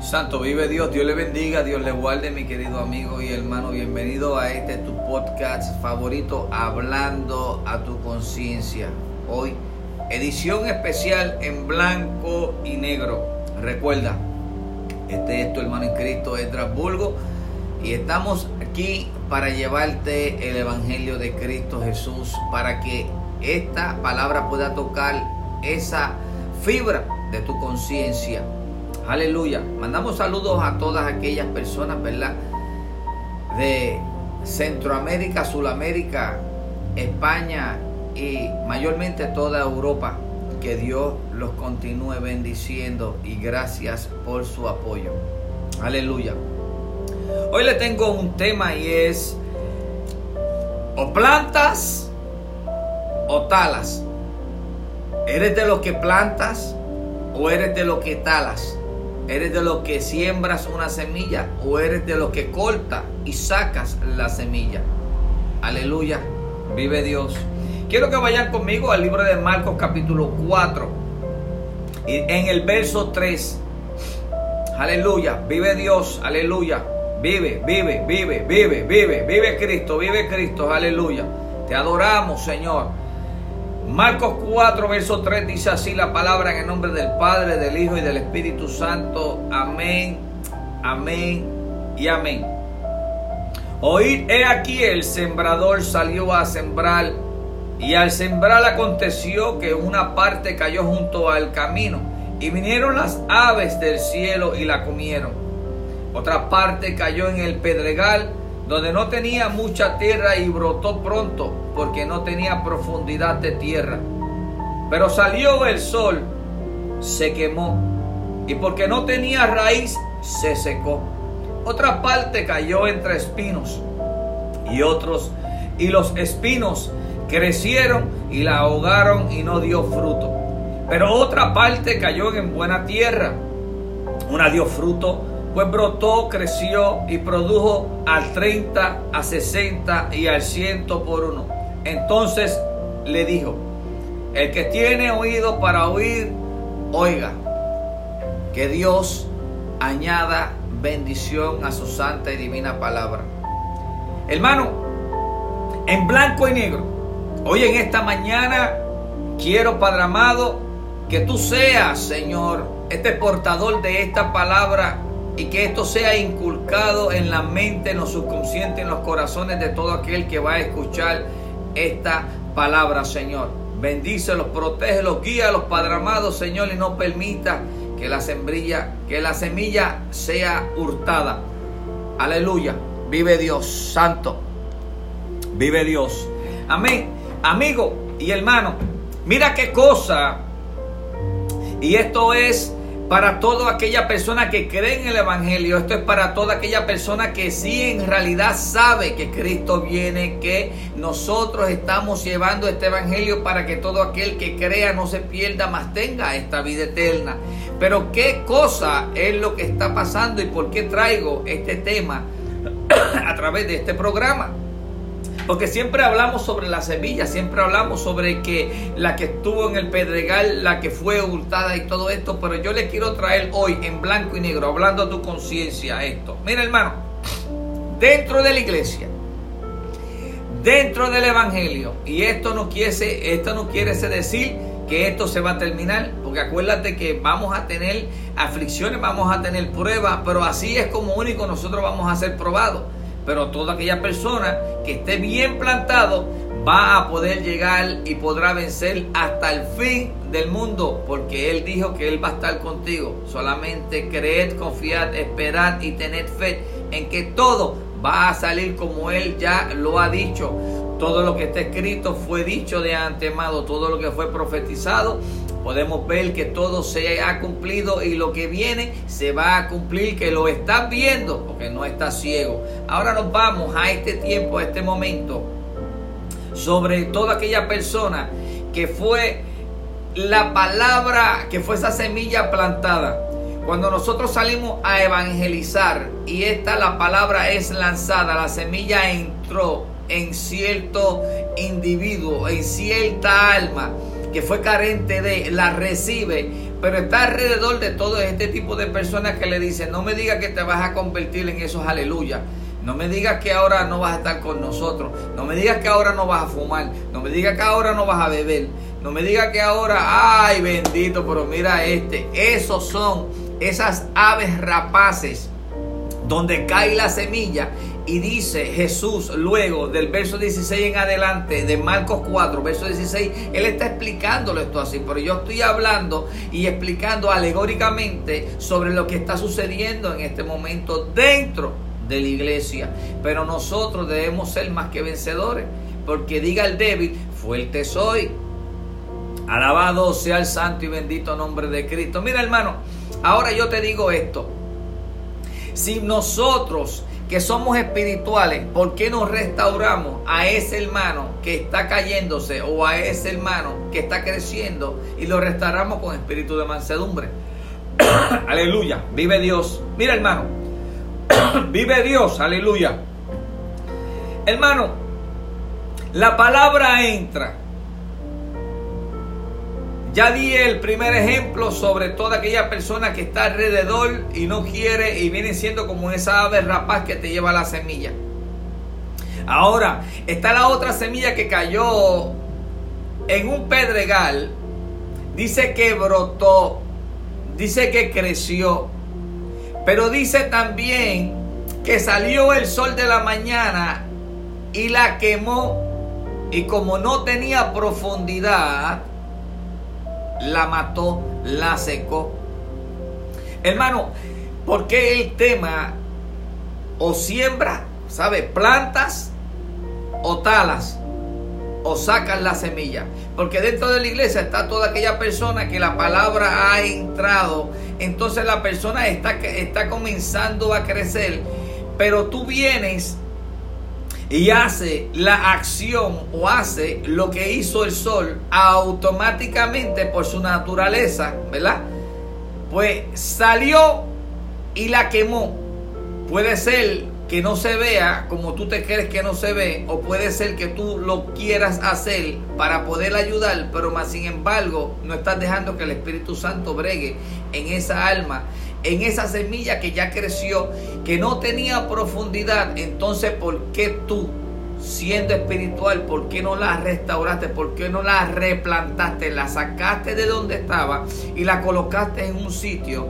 Santo vive Dios, Dios le bendiga, Dios le guarde, mi querido amigo y hermano. Bienvenido a este tu podcast favorito, Hablando a tu conciencia. Hoy, edición especial en blanco y negro. Recuerda, este es tu hermano en Cristo, Bulgo, y estamos aquí para llevarte el Evangelio de Cristo Jesús, para que esta palabra pueda tocar esa fibra de tu conciencia Aleluya. Mandamos saludos a todas aquellas personas, ¿verdad? De Centroamérica, Sudamérica, España y mayormente toda Europa. Que Dios los continúe bendiciendo y gracias por su apoyo. Aleluya. Hoy le tengo un tema y es o plantas o talas. ¿Eres de los que plantas o eres de los que talas? ¿Eres de los que siembras una semilla o eres de los que corta y sacas la semilla? Aleluya, vive Dios. Quiero que vayan conmigo al libro de Marcos capítulo 4 y en el verso 3. Aleluya, vive Dios, aleluya. Vive, vive, vive, vive, vive, vive Cristo, vive Cristo, aleluya. Te adoramos, Señor. Marcos 4, verso 3 dice así la palabra en el nombre del Padre, del Hijo y del Espíritu Santo. Amén, amén y amén. Oíd, he aquí el sembrador salió a sembrar y al sembrar aconteció que una parte cayó junto al camino y vinieron las aves del cielo y la comieron. Otra parte cayó en el pedregal donde no tenía mucha tierra y brotó pronto, porque no tenía profundidad de tierra. Pero salió el sol, se quemó, y porque no tenía raíz, se secó. Otra parte cayó entre espinos, y otros, y los espinos crecieron y la ahogaron y no dio fruto. Pero otra parte cayó en buena tierra, una dio fruto pues brotó, creció y produjo al 30, a 60 y al 100 por uno. Entonces le dijo, el que tiene oído para oír, oiga, que Dios añada bendición a su santa y divina palabra. Hermano, en blanco y negro, hoy en esta mañana quiero, Padre amado, que tú seas, Señor, este portador de esta palabra y que esto sea inculcado en la mente, en los subconscientes, en los corazones de todo aquel que va a escuchar esta palabra, Señor. Bendícelos, protégelos, guíalos, Padre amado, Señor, y no permita que la sembrilla, que la semilla sea hurtada. Aleluya. Vive Dios santo. Vive Dios. Amén. Amigo y hermano, mira qué cosa. Y esto es para toda aquella persona que cree en el Evangelio. Esto es para toda aquella persona que sí en realidad sabe que Cristo viene, que nosotros estamos llevando este Evangelio para que todo aquel que crea no se pierda, más tenga esta vida eterna. Pero qué cosa es lo que está pasando y por qué traigo este tema a través de este programa. Porque siempre hablamos sobre la semilla, siempre hablamos sobre que la que estuvo en el pedregal, la que fue hurtada y todo esto, pero yo le quiero traer hoy en blanco y negro, hablando a tu conciencia esto. Mira hermano, dentro de la iglesia, dentro del evangelio, y esto no quiere, esto no quiere decir que esto se va a terminar, porque acuérdate que vamos a tener aflicciones, vamos a tener pruebas, pero así es como único nosotros vamos a ser probados pero toda aquella persona que esté bien plantado va a poder llegar y podrá vencer hasta el fin del mundo, porque Él dijo que Él va a estar contigo. Solamente creed, confiad, esperad y tened fe en que todo va a salir como Él ya lo ha dicho. Todo lo que está escrito fue dicho de antemano, todo lo que fue profetizado podemos ver que todo se ha cumplido y lo que viene se va a cumplir, que lo estás viendo porque no estás ciego. Ahora nos vamos a este tiempo, a este momento, sobre toda aquella persona que fue la palabra, que fue esa semilla plantada. Cuando nosotros salimos a evangelizar y esta la palabra es lanzada, la semilla entró en cierto individuo, en cierta alma que fue carente de, la recibe, pero está alrededor de todo este tipo de personas que le dicen, no me digas que te vas a convertir en esos aleluya. No me digas que ahora no vas a estar con nosotros. No me digas que ahora no vas a fumar. No me digas que ahora no vas a beber. No me digas que ahora, ay bendito, pero mira este. Esos son esas aves rapaces donde cae la semilla y dice Jesús luego del verso 16 en adelante de Marcos 4, verso 16, él está explicándolo esto así, pero yo estoy hablando y explicando alegóricamente sobre lo que está sucediendo en este momento dentro de la iglesia. Pero nosotros debemos ser más que vencedores, porque diga el débil, fuerte soy. Alabado sea el santo y bendito nombre de Cristo. Mira hermano, ahora yo te digo esto. Si nosotros que somos espirituales, ¿por qué nos restauramos a ese hermano que está cayéndose o a ese hermano que está creciendo y lo restauramos con espíritu de mansedumbre? aleluya, vive Dios. Mira hermano, vive Dios, aleluya. Hermano, la palabra entra ya di el primer ejemplo sobre toda aquella persona que está alrededor y no quiere y viene siendo como esa ave rapaz que te lleva la semilla. Ahora, está la otra semilla que cayó en un pedregal. Dice que brotó, dice que creció, pero dice también que salió el sol de la mañana y la quemó y como no tenía profundidad, la mató, la secó. Hermano, porque el tema o siembra, ¿sabe? Plantas o talas o sacan la semilla. Porque dentro de la iglesia está toda aquella persona que la palabra ha entrado. Entonces la persona está, está comenzando a crecer. Pero tú vienes y hace la acción o hace lo que hizo el sol automáticamente por su naturaleza, ¿verdad? Pues salió y la quemó. Puede ser que no se vea como tú te crees que no se ve, o puede ser que tú lo quieras hacer para poder ayudar, pero más sin embargo no estás dejando que el Espíritu Santo bregue en esa alma en esa semilla que ya creció, que no tenía profundidad, entonces ¿por qué tú, siendo espiritual, por qué no la restauraste? ¿Por qué no la replantaste? La sacaste de donde estaba y la colocaste en un sitio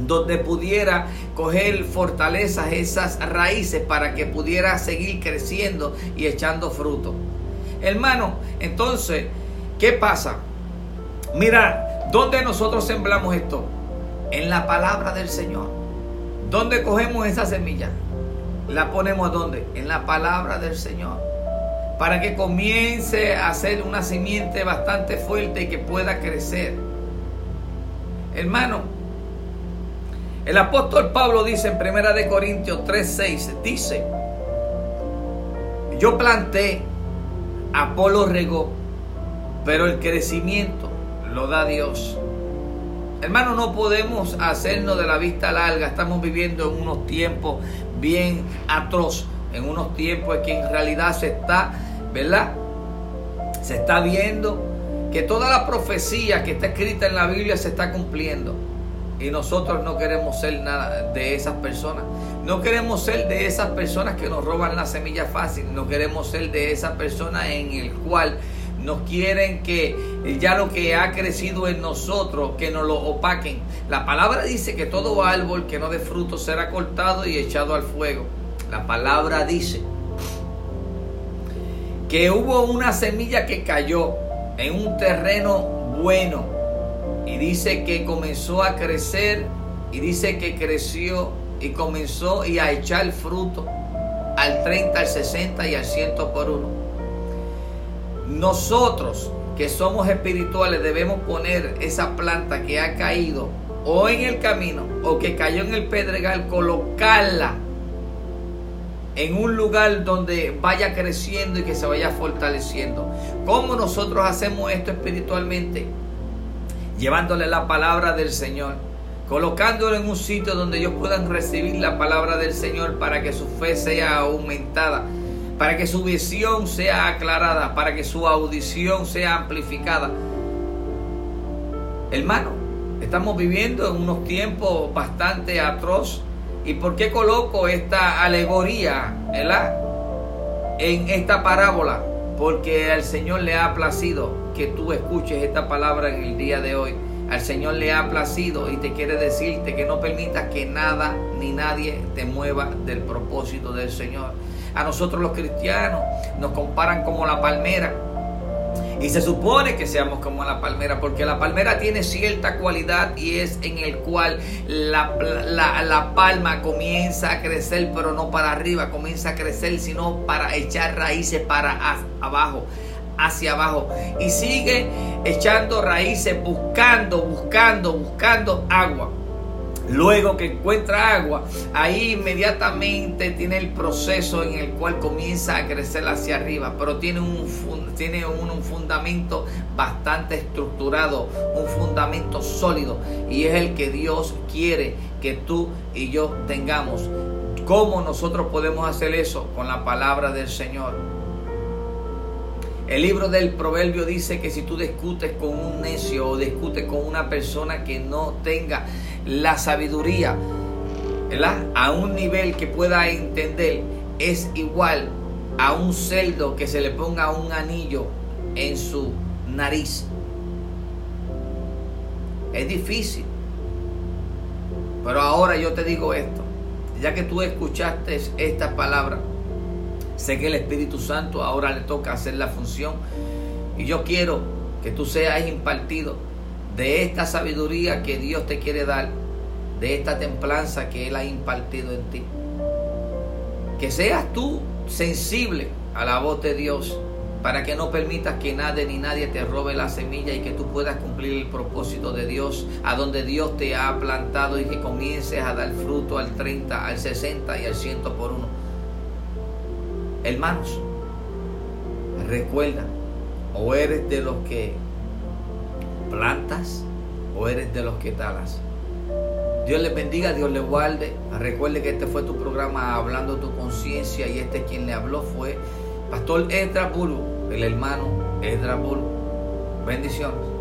donde pudiera coger fortalezas, esas raíces para que pudiera seguir creciendo y echando fruto. Hermano, entonces, ¿qué pasa? Mira, ¿dónde nosotros sembramos esto? En la palabra del Señor. ¿Dónde cogemos esa semilla? ¿La ponemos dónde? En la palabra del Señor. Para que comience a ser una simiente bastante fuerte y que pueda crecer. Hermano, el apóstol Pablo dice en 1 de Corintios 3:6 dice, yo planté, Apolo regó, pero el crecimiento lo da Dios. Hermano, no podemos hacernos de la vista larga. Estamos viviendo en unos tiempos bien atroz, en unos tiempos en que en realidad se está, ¿verdad? Se está viendo que toda la profecía que está escrita en la Biblia se está cumpliendo. Y nosotros no queremos ser nada de esas personas. No queremos ser de esas personas que nos roban la semilla fácil. No queremos ser de esas personas en el cual nos quieren que ya lo que ha crecido en nosotros, que nos lo opaquen. La palabra dice que todo árbol que no dé fruto será cortado y echado al fuego. La palabra dice que hubo una semilla que cayó en un terreno bueno y dice que comenzó a crecer y dice que creció y comenzó y a echar fruto al 30, al 60 y al 100 por uno. Nosotros que somos espirituales debemos poner esa planta que ha caído o en el camino o que cayó en el pedregal, colocarla en un lugar donde vaya creciendo y que se vaya fortaleciendo. ¿Cómo nosotros hacemos esto espiritualmente? Llevándole la palabra del Señor, colocándolo en un sitio donde ellos puedan recibir la palabra del Señor para que su fe sea aumentada para que su visión sea aclarada, para que su audición sea amplificada. Hermano, Estamos viviendo en unos tiempos bastante atroz. ¿Y por qué coloco esta alegoría ¿verdad? en esta parábola? Porque al Señor le ha placido que tú escuches esta palabra en el día de hoy. Al Señor le ha placido y te quiere decirte que no permitas que nada ni nadie te mueva del propósito del Señor. A nosotros los cristianos nos comparan como la palmera. Y se supone que seamos como la palmera, porque la palmera tiene cierta cualidad y es en el cual la, la, palma comienza a crecer, pero no para arriba, comienza a crecer, sino para echar raíces para abajo hacia abajo y sigue echando raíces, buscando, buscando, buscando agua. Luego que encuentra agua, ahí inmediatamente tiene el proceso en el cual comienza a crecer hacia arriba, pero tiene un, tiene un, un, fundamento bastante estructurado, un fundamento sólido, y es el que Dios quiere que tú y yo tengamos. ¿Cómo nosotros podemos hacer eso? Con la palabra del Señor. El libro del proverbio dice que si tú discutes con un necio o discutes con una persona que no tenga la sabiduría a un nivel que pueda entender, es igual a un cerdo que se le ponga un anillo en su nariz. Es difícil. Pero ahora yo te digo esto, ya que tú escuchaste estas palabras, Sé que el Espíritu Santo ahora le toca hacer la función. Y yo quiero que tú seas impartido de esta sabiduría que Dios te quiere dar, de esta templanza que Él ha impartido en ti. Que seas tú sensible a la voz de Dios para que no permitas que nadie ni nadie te robe la semilla y que tú puedas cumplir el propósito de Dios a donde Dios te ha plantado y que comiences a dar fruto al 30, al 60 y al 100 por uno. Hermanos, recuerda, o eres de los que plantas o eres de los que talas. Dios les bendiga, Dios les guarde. Recuerde que este fue tu programa Hablando tu conciencia y este quien le habló fue Pastor Edra Bulu, el hermano Edra Bulu. Bendiciones.